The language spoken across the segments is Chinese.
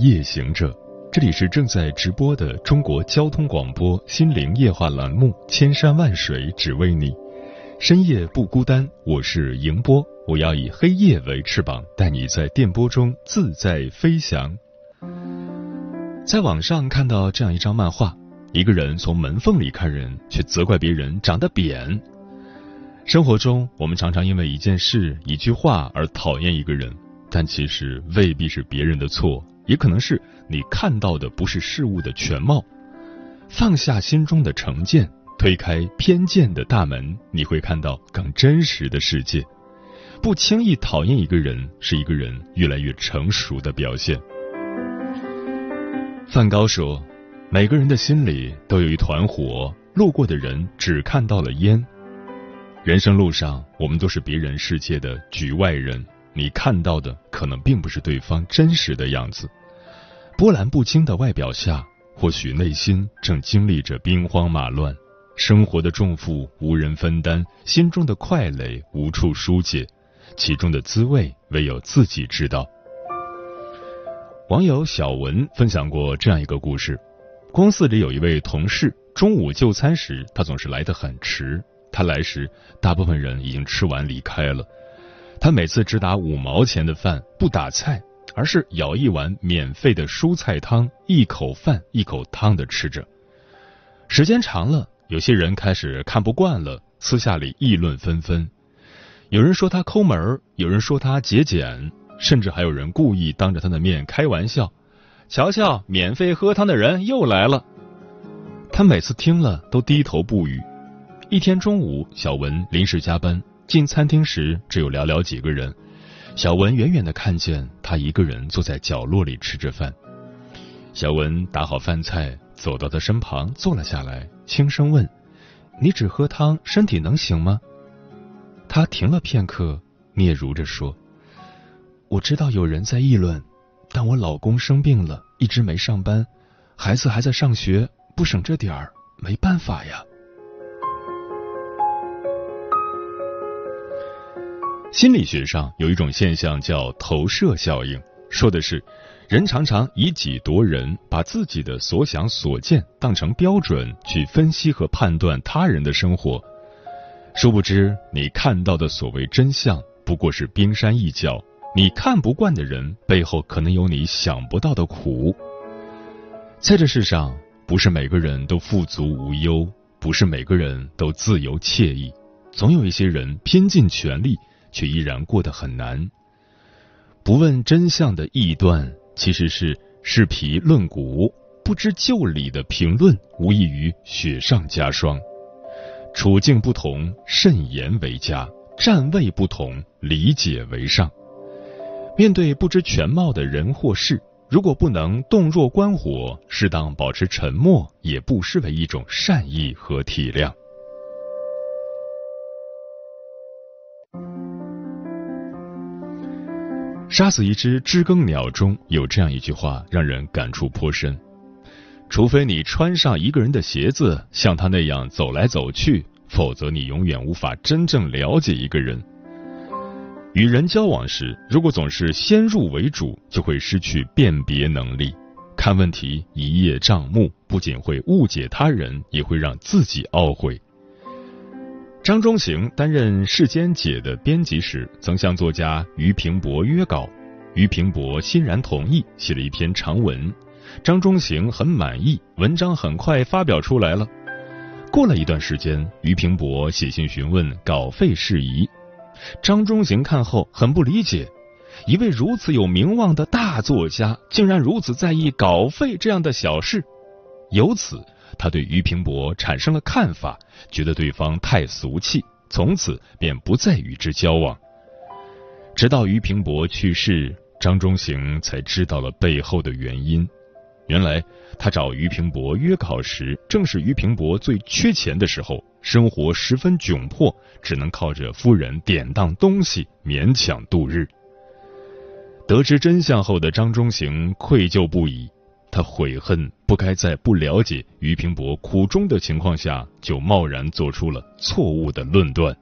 夜行者，这里是正在直播的中国交通广播心灵夜话栏目《千山万水只为你》，深夜不孤单，我是迎波，我要以黑夜为翅膀，带你在电波中自在飞翔。在网上看到这样一张漫画，一个人从门缝里看人，却责怪别人长得扁。生活中，我们常常因为一件事、一句话而讨厌一个人。但其实未必是别人的错，也可能是你看到的不是事物的全貌。放下心中的成见，推开偏见的大门，你会看到更真实的世界。不轻易讨厌一个人，是一个人越来越成熟的表现。梵高说：“每个人的心里都有一团火，路过的人只看到了烟。”人生路上，我们都是别人世界的局外人。你看到的可能并不是对方真实的样子，波澜不惊的外表下，或许内心正经历着兵荒马乱，生活的重负无人分担，心中的快累无处疏解，其中的滋味唯有自己知道。网友小文分享过这样一个故事：公司里有一位同事，中午就餐时，他总是来得很迟，他来时，大部分人已经吃完离开了。他每次只打五毛钱的饭，不打菜，而是舀一碗免费的蔬菜汤，一口饭一口汤的吃着。时间长了，有些人开始看不惯了，私下里议论纷纷。有人说他抠门有人说他节俭，甚至还有人故意当着他的面开玩笑：“瞧瞧，免费喝汤的人又来了。”他每次听了都低头不语。一天中午，小文临时加班。进餐厅时，只有寥寥几个人。小文远远的看见他一个人坐在角落里吃着饭。小文打好饭菜，走到他身旁坐了下来，轻声问：“你只喝汤，身体能行吗？”他停了片刻，嗫嚅着说：“我知道有人在议论，但我老公生病了，一直没上班，孩子还在上学，不省这点儿，没办法呀。”心理学上有一种现象叫投射效应，说的是人常常以己度人，把自己的所想所见当成标准去分析和判断他人的生活，殊不知你看到的所谓真相不过是冰山一角，你看不惯的人背后可能有你想不到的苦。在这世上，不是每个人都富足无忧，不是每个人都自由惬意，总有一些人拼尽全力。却依然过得很难。不问真相的臆断，其实是视皮论骨；不知就理的评论，无异于雪上加霜。处境不同，慎言为佳；站位不同，理解为上。面对不知全貌的人或事，如果不能洞若观火，适当保持沉默，也不失为一种善意和体谅。杀死一只知更鸟中有这样一句话，让人感触颇深：除非你穿上一个人的鞋子，像他那样走来走去，否则你永远无法真正了解一个人。与人交往时，如果总是先入为主，就会失去辨别能力，看问题一叶障目，不仅会误解他人，也会让自己懊悔。张中行担任《世间解》的编辑时，曾向作家俞平伯约稿，俞平伯欣然同意，写了一篇长文。张中行很满意，文章很快发表出来了。过了一段时间，俞平伯写信询问稿费事宜，张中行看后很不理解，一位如此有名望的大作家，竟然如此在意稿费这样的小事，由此。他对俞平伯产生了看法，觉得对方太俗气，从此便不再与之交往。直到俞平伯去世，张中行才知道了背后的原因。原来他找俞平伯约考时，正是俞平伯最缺钱的时候，生活十分窘迫，只能靠着夫人典当东西勉强度日。得知真相后的张中行愧疚不已，他悔恨不该在不了解俞平伯苦衷的情况下就贸然做出了错误的论断。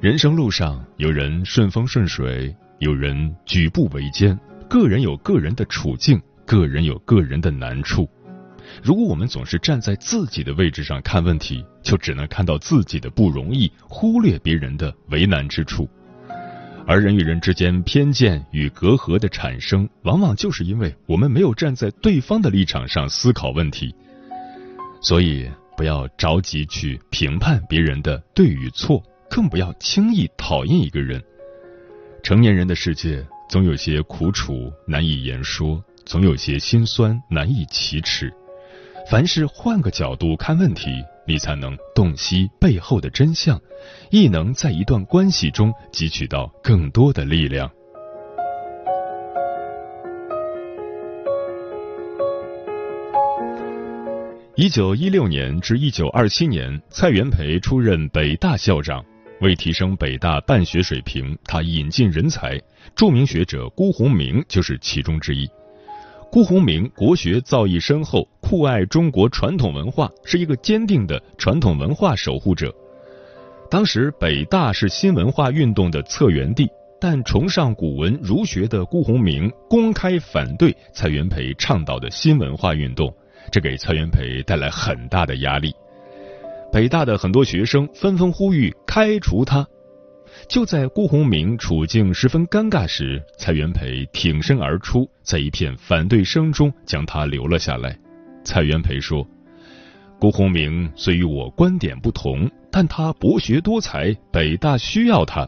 人生路上，有人顺风顺水。有人举步维艰，个人有个人的处境，个人有个人的难处。如果我们总是站在自己的位置上看问题，就只能看到自己的不容易，忽略别人的为难之处。而人与人之间偏见与隔阂的产生，往往就是因为我们没有站在对方的立场上思考问题。所以，不要着急去评判别人的对与错，更不要轻易讨厌一个人。成年人的世界，总有些苦楚难以言说，总有些心酸难以启齿。凡事换个角度看问题，你才能洞悉背后的真相，亦能在一段关系中汲取到更多的力量。一九一六年至一九二七年，蔡元培出任北大校长。为提升北大办学水平，他引进人才，著名学者辜鸿铭就是其中之一。辜鸿铭国学造诣深厚，酷爱中国传统文化，是一个坚定的传统文化守护者。当时北大是新文化运动的策源地，但崇尚古文儒学的辜鸿铭公开反对蔡元培倡导的新文化运动，这给蔡元培带来很大的压力。北大的很多学生纷纷呼吁开除他。就在辜鸿铭处境十分尴尬时，蔡元培挺身而出，在一片反对声中将他留了下来。蔡元培说：“辜鸿铭虽与我观点不同，但他博学多才，北大需要他。”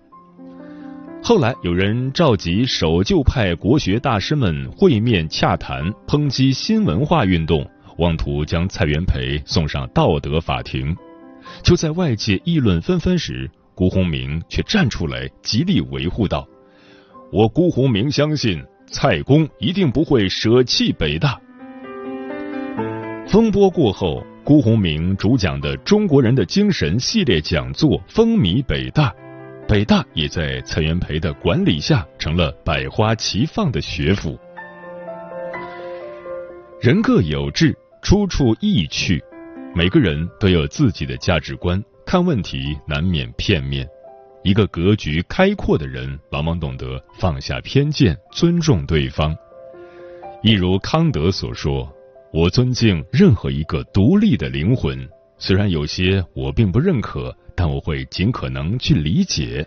后来有人召集守旧派国学大师们会面洽谈，抨击新文化运动，妄图将蔡元培送上道德法庭。就在外界议论纷纷时，辜鸿铭却站出来极力维护道：“我辜鸿铭相信蔡公一定不会舍弃北大。”风波过后，辜鸿铭主讲的《中国人的精神》系列讲座风靡北大，北大也在蔡元培的管理下成了百花齐放的学府。人各有志，出处异趣。每个人都有自己的价值观，看问题难免片面。一个格局开阔的人，往往懂得放下偏见，尊重对方。一如康德所说：“我尊敬任何一个独立的灵魂，虽然有些我并不认可，但我会尽可能去理解。”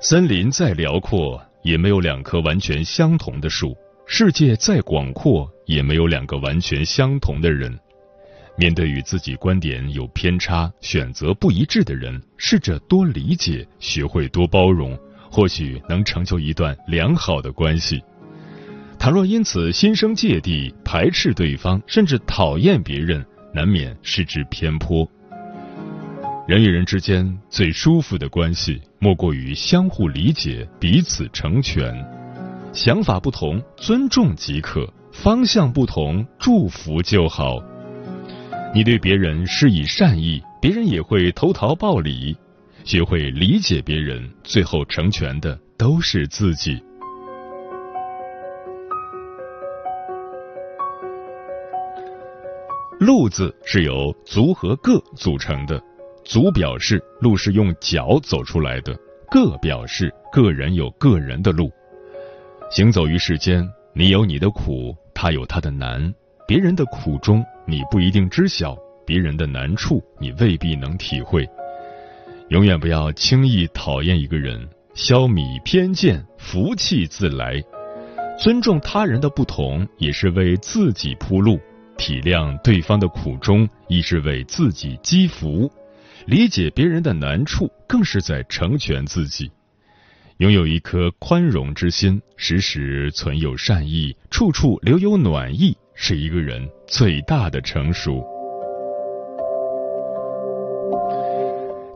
森林再辽阔，也没有两棵完全相同的树；世界再广阔，也没有两个完全相同的人。面对与自己观点有偏差、选择不一致的人，试着多理解，学会多包容，或许能成就一段良好的关系。倘若因此心生芥蒂、排斥对方，甚至讨厌别人，难免失之偏颇。人与人之间最舒服的关系，莫过于相互理解、彼此成全。想法不同，尊重即可；方向不同，祝福就好。你对别人施以善意，别人也会投桃报李。学会理解别人，最后成全的都是自己。路字是由足和个组成的，足表示路是用脚走出来的，个表示个人有个人的路。行走于世间，你有你的苦，他有他的难。别人的苦衷，你不一定知晓；别人的难处，你未必能体会。永远不要轻易讨厌一个人，消弭偏见，福气自来。尊重他人的不同，也是为自己铺路；体谅对方的苦衷，亦是为自己积福；理解别人的难处，更是在成全自己。拥有一颗宽容之心，时时存有善意，处处留有暖意。是一个人最大的成熟。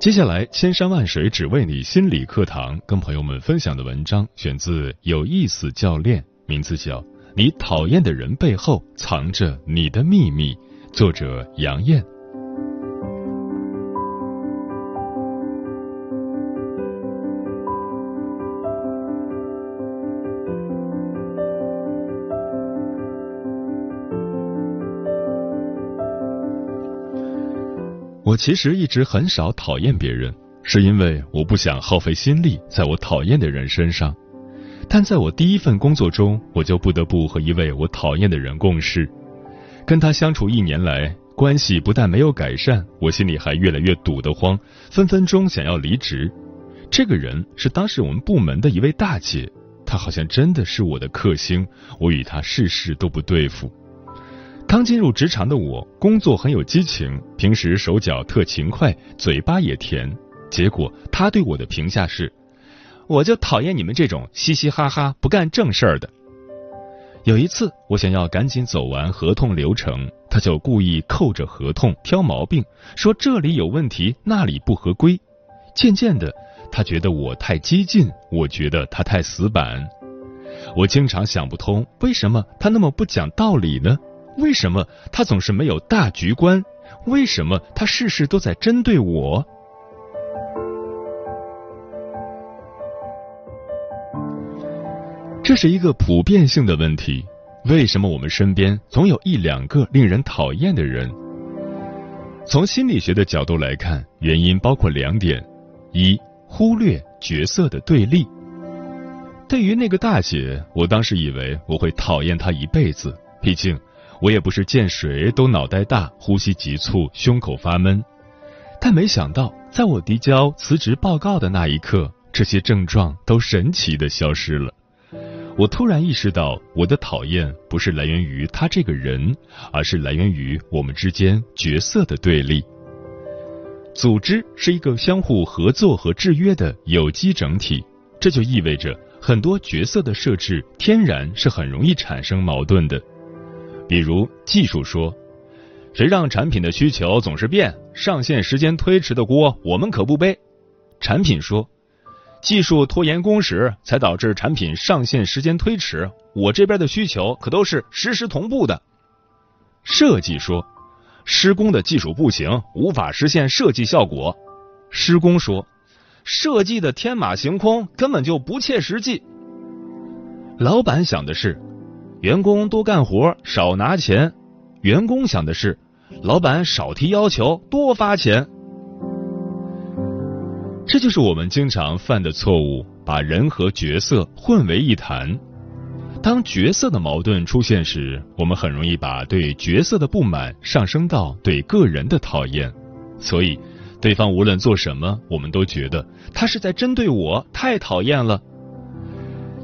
接下来，千山万水只为你心理课堂，跟朋友们分享的文章选自有意思教练，名字叫《你讨厌的人背后藏着你的秘密》，作者杨艳。我其实一直很少讨厌别人，是因为我不想耗费心力在我讨厌的人身上。但在我第一份工作中，我就不得不和一位我讨厌的人共事。跟他相处一年来，关系不但没有改善，我心里还越来越堵得慌，分分钟想要离职。这个人是当时我们部门的一位大姐，她好像真的是我的克星，我与她事事都不对付。刚进入职场的我，工作很有激情，平时手脚特勤快，嘴巴也甜。结果他对我的评价是：“我就讨厌你们这种嘻嘻哈哈、不干正事儿的。”有一次，我想要赶紧走完合同流程，他就故意扣着合同挑毛病，说这里有问题，那里不合规。渐渐的，他觉得我太激进，我觉得他太死板。我经常想不通，为什么他那么不讲道理呢？为什么他总是没有大局观？为什么他事事都在针对我？这是一个普遍性的问题。为什么我们身边总有一两个令人讨厌的人？从心理学的角度来看，原因包括两点：一、忽略角色的对立。对于那个大姐，我当时以为我会讨厌她一辈子，毕竟。我也不是见谁都脑袋大、呼吸急促、胸口发闷，但没想到，在我递交辞职报告的那一刻，这些症状都神奇的消失了。我突然意识到，我的讨厌不是来源于他这个人，而是来源于我们之间角色的对立。组织是一个相互合作和制约的有机整体，这就意味着很多角色的设置天然是很容易产生矛盾的。比如技术说，谁让产品的需求总是变，上线时间推迟的锅我们可不背。产品说，技术拖延工时才导致产品上线时间推迟，我这边的需求可都是实时同步的。设计说，施工的技术不行，无法实现设计效果。施工说，设计的天马行空根本就不切实际。老板想的是。员工多干活少拿钱，员工想的是，老板少提要求多发钱。这就是我们经常犯的错误，把人和角色混为一谈。当角色的矛盾出现时，我们很容易把对角色的不满上升到对个人的讨厌，所以对方无论做什么，我们都觉得他是在针对我，太讨厌了。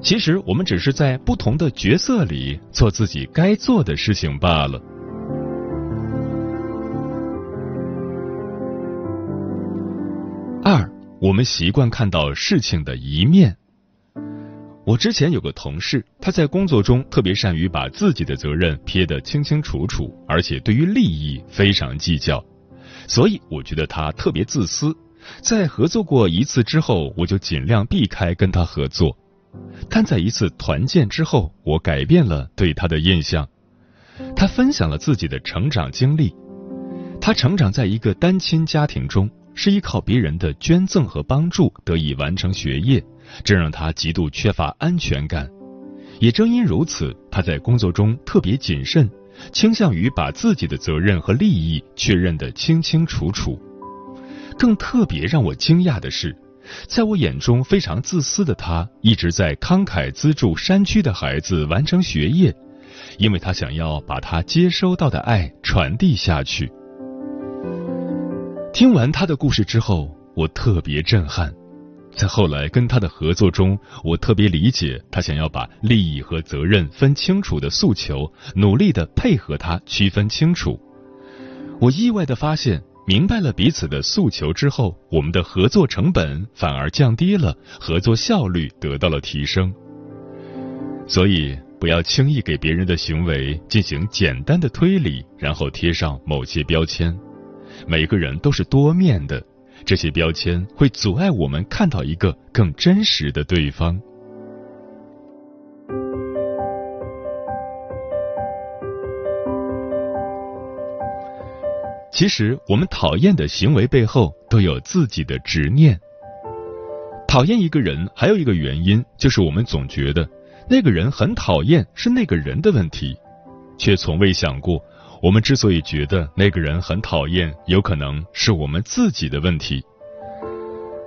其实我们只是在不同的角色里做自己该做的事情罢了。二，我们习惯看到事情的一面。我之前有个同事，他在工作中特别善于把自己的责任撇得清清楚楚，而且对于利益非常计较，所以我觉得他特别自私。在合作过一次之后，我就尽量避开跟他合作。但在一次团建之后，我改变了对他的印象。他分享了自己的成长经历。他成长在一个单亲家庭中，是依靠别人的捐赠和帮助得以完成学业，这让他极度缺乏安全感。也正因如此，他在工作中特别谨慎，倾向于把自己的责任和利益确认得清清楚楚。更特别让我惊讶的是。在我眼中非常自私的他，一直在慷慨资助山区的孩子完成学业，因为他想要把他接收到的爱传递下去。听完他的故事之后，我特别震撼。在后来跟他的合作中，我特别理解他想要把利益和责任分清楚的诉求，努力的配合他区分清楚。我意外的发现。明白了彼此的诉求之后，我们的合作成本反而降低了，合作效率得到了提升。所以，不要轻易给别人的行为进行简单的推理，然后贴上某些标签。每个人都是多面的，这些标签会阻碍我们看到一个更真实的对方。其实，我们讨厌的行为背后都有自己的执念。讨厌一个人，还有一个原因就是我们总觉得那个人很讨厌是那个人的问题，却从未想过，我们之所以觉得那个人很讨厌，有可能是我们自己的问题。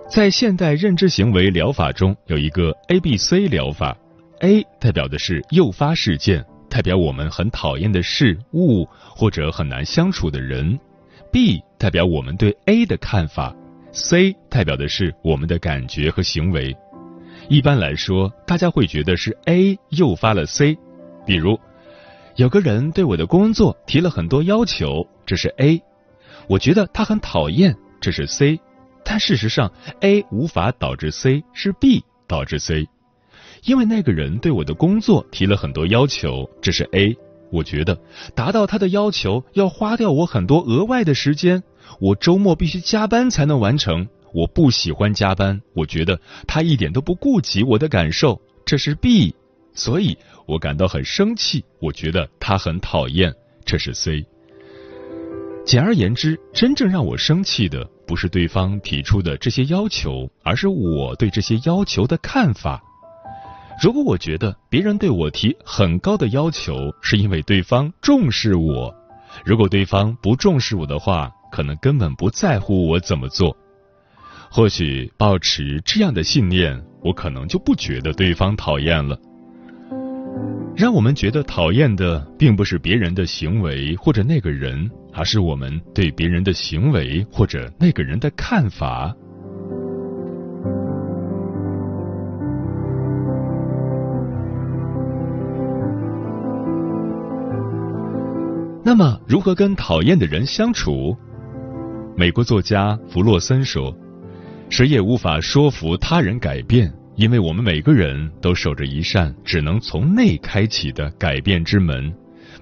在现代认知行为疗法中，有一个 A B C 疗法，A 代表的是诱发事件，代表我们很讨厌的事物或者很难相处的人。B 代表我们对 A 的看法，C 代表的是我们的感觉和行为。一般来说，大家会觉得是 A 诱发了 C。比如，有个人对我的工作提了很多要求，这是 A。我觉得他很讨厌，这是 C。但事实上，A 无法导致 C，是 B 导致 C。因为那个人对我的工作提了很多要求，这是 A。我觉得达到他的要求要花掉我很多额外的时间，我周末必须加班才能完成。我不喜欢加班，我觉得他一点都不顾及我的感受，这是 B，所以我感到很生气。我觉得他很讨厌，这是 C。简而言之，真正让我生气的不是对方提出的这些要求，而是我对这些要求的看法。如果我觉得别人对我提很高的要求，是因为对方重视我；如果对方不重视我的话，可能根本不在乎我怎么做。或许保持这样的信念，我可能就不觉得对方讨厌了。让我们觉得讨厌的，并不是别人的行为或者那个人，而是我们对别人的行为或者那个人的看法。那么，如何跟讨厌的人相处？美国作家弗洛森说：“谁也无法说服他人改变，因为我们每个人都守着一扇只能从内开启的改变之门。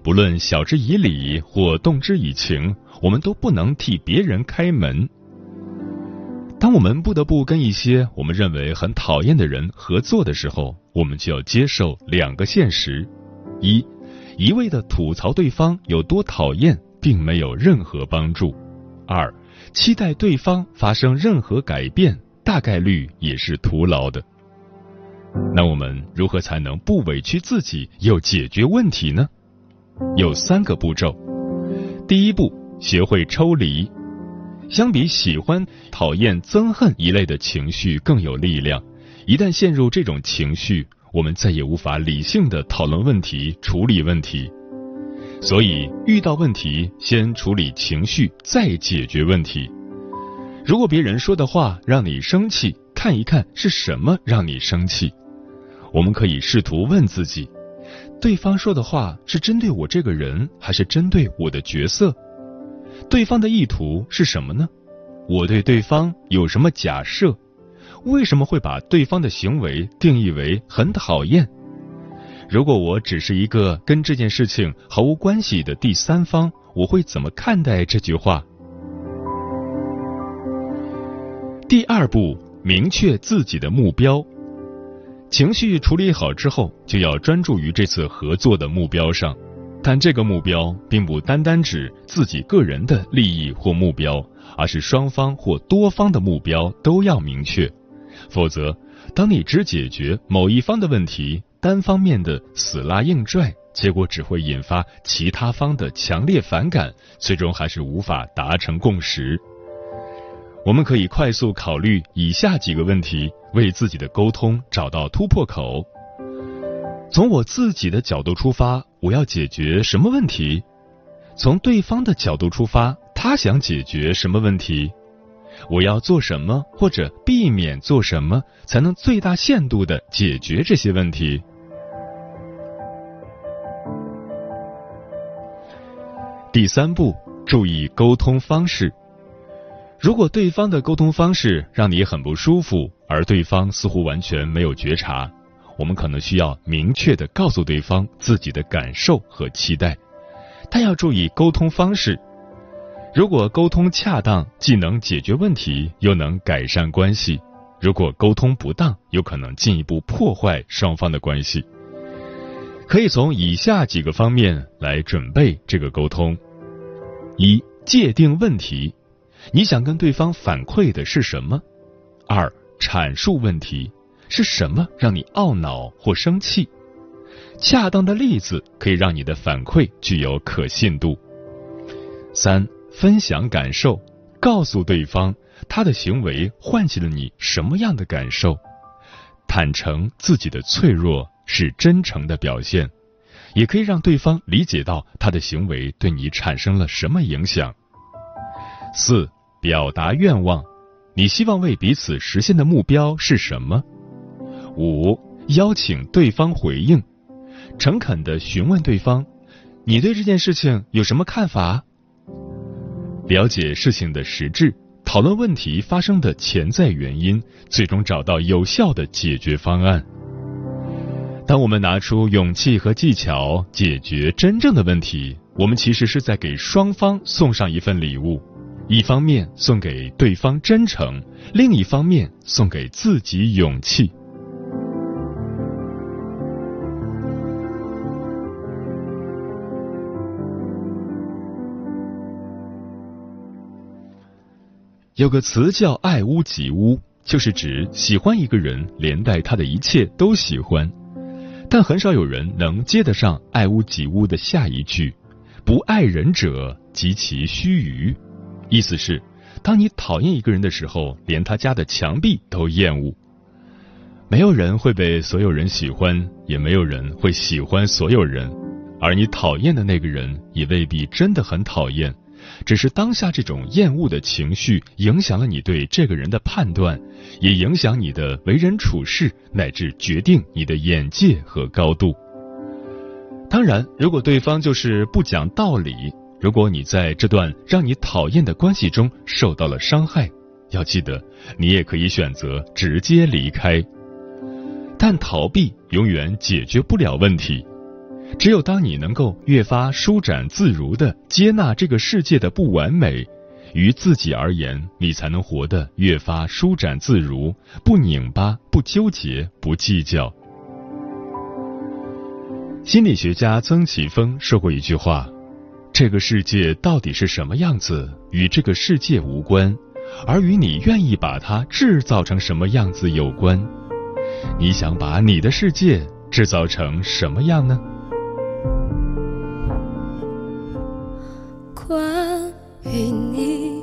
不论晓之以理或动之以情，我们都不能替别人开门。当我们不得不跟一些我们认为很讨厌的人合作的时候，我们就要接受两个现实：一。”一味的吐槽对方有多讨厌，并没有任何帮助。二，期待对方发生任何改变，大概率也是徒劳的。那我们如何才能不委屈自己又解决问题呢？有三个步骤。第一步，学会抽离。相比喜欢、讨厌、憎恨一类的情绪更有力量。一旦陷入这种情绪，我们再也无法理性的讨论问题、处理问题，所以遇到问题先处理情绪，再解决问题。如果别人说的话让你生气，看一看是什么让你生气。我们可以试图问自己：对方说的话是针对我这个人，还是针对我的角色？对方的意图是什么呢？我对对方有什么假设？为什么会把对方的行为定义为很讨厌？如果我只是一个跟这件事情毫无关系的第三方，我会怎么看待这句话？第二步，明确自己的目标。情绪处理好之后，就要专注于这次合作的目标上。但这个目标并不单单指自己个人的利益或目标，而是双方或多方的目标都要明确。否则，当你只解决某一方的问题，单方面的死拉硬拽，结果只会引发其他方的强烈反感，最终还是无法达成共识。我们可以快速考虑以下几个问题，为自己的沟通找到突破口。从我自己的角度出发，我要解决什么问题？从对方的角度出发，他想解决什么问题？我要做什么，或者避免做什么，才能最大限度的解决这些问题？第三步，注意沟通方式。如果对方的沟通方式让你很不舒服，而对方似乎完全没有觉察，我们可能需要明确的告诉对方自己的感受和期待。但要注意沟通方式。如果沟通恰当，既能解决问题，又能改善关系；如果沟通不当，有可能进一步破坏双方的关系。可以从以下几个方面来准备这个沟通：一、界定问题，你想跟对方反馈的是什么？二、阐述问题，是什么让你懊恼或生气？恰当的例子可以让你的反馈具有可信度。三。分享感受，告诉对方他的行为唤起了你什么样的感受。坦诚自己的脆弱是真诚的表现，也可以让对方理解到他的行为对你产生了什么影响。四、表达愿望，你希望为彼此实现的目标是什么？五、邀请对方回应，诚恳的询问对方，你对这件事情有什么看法？了解事情的实质，讨论问题发生的潜在原因，最终找到有效的解决方案。当我们拿出勇气和技巧解决真正的问题，我们其实是在给双方送上一份礼物：一方面送给对方真诚，另一方面送给自己勇气。有个词叫“爱屋及乌”，就是指喜欢一个人，连带他的一切都喜欢。但很少有人能接得上“爱屋及乌”的下一句：“不爱人者，及其须臾。”意思是，当你讨厌一个人的时候，连他家的墙壁都厌恶。没有人会被所有人喜欢，也没有人会喜欢所有人，而你讨厌的那个人，也未必真的很讨厌。只是当下这种厌恶的情绪影响了你对这个人的判断，也影响你的为人处事，乃至决定你的眼界和高度。当然，如果对方就是不讲道理，如果你在这段让你讨厌的关系中受到了伤害，要记得，你也可以选择直接离开。但逃避永远解决不了问题。只有当你能够越发舒展自如的接纳这个世界的不完美，于自己而言，你才能活得越发舒展自如，不拧巴，不纠结，不计较。心理学家曾奇峰说过一句话：“这个世界到底是什么样子，与这个世界无关，而与你愿意把它制造成什么样子有关。你想把你的世界制造成什么样呢？”关于你，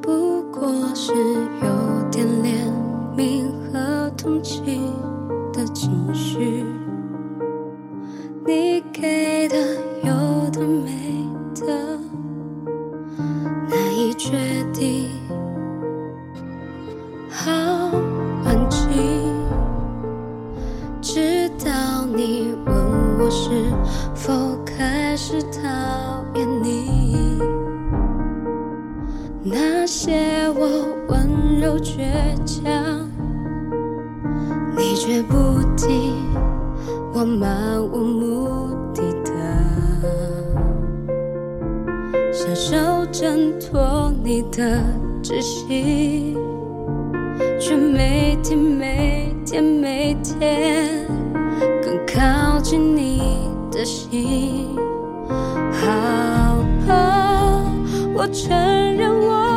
不过是柔倔强，你却不听我漫无目的的享受挣脱你的窒息，却每天每天每天更靠近你的心，好吧我承认我。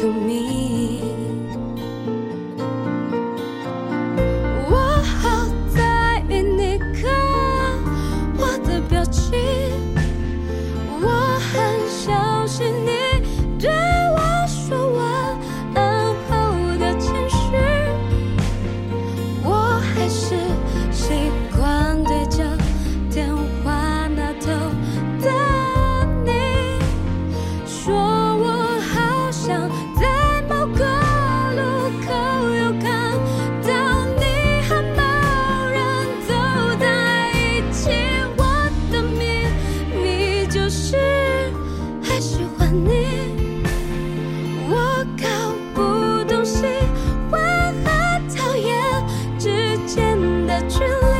to me. naturally.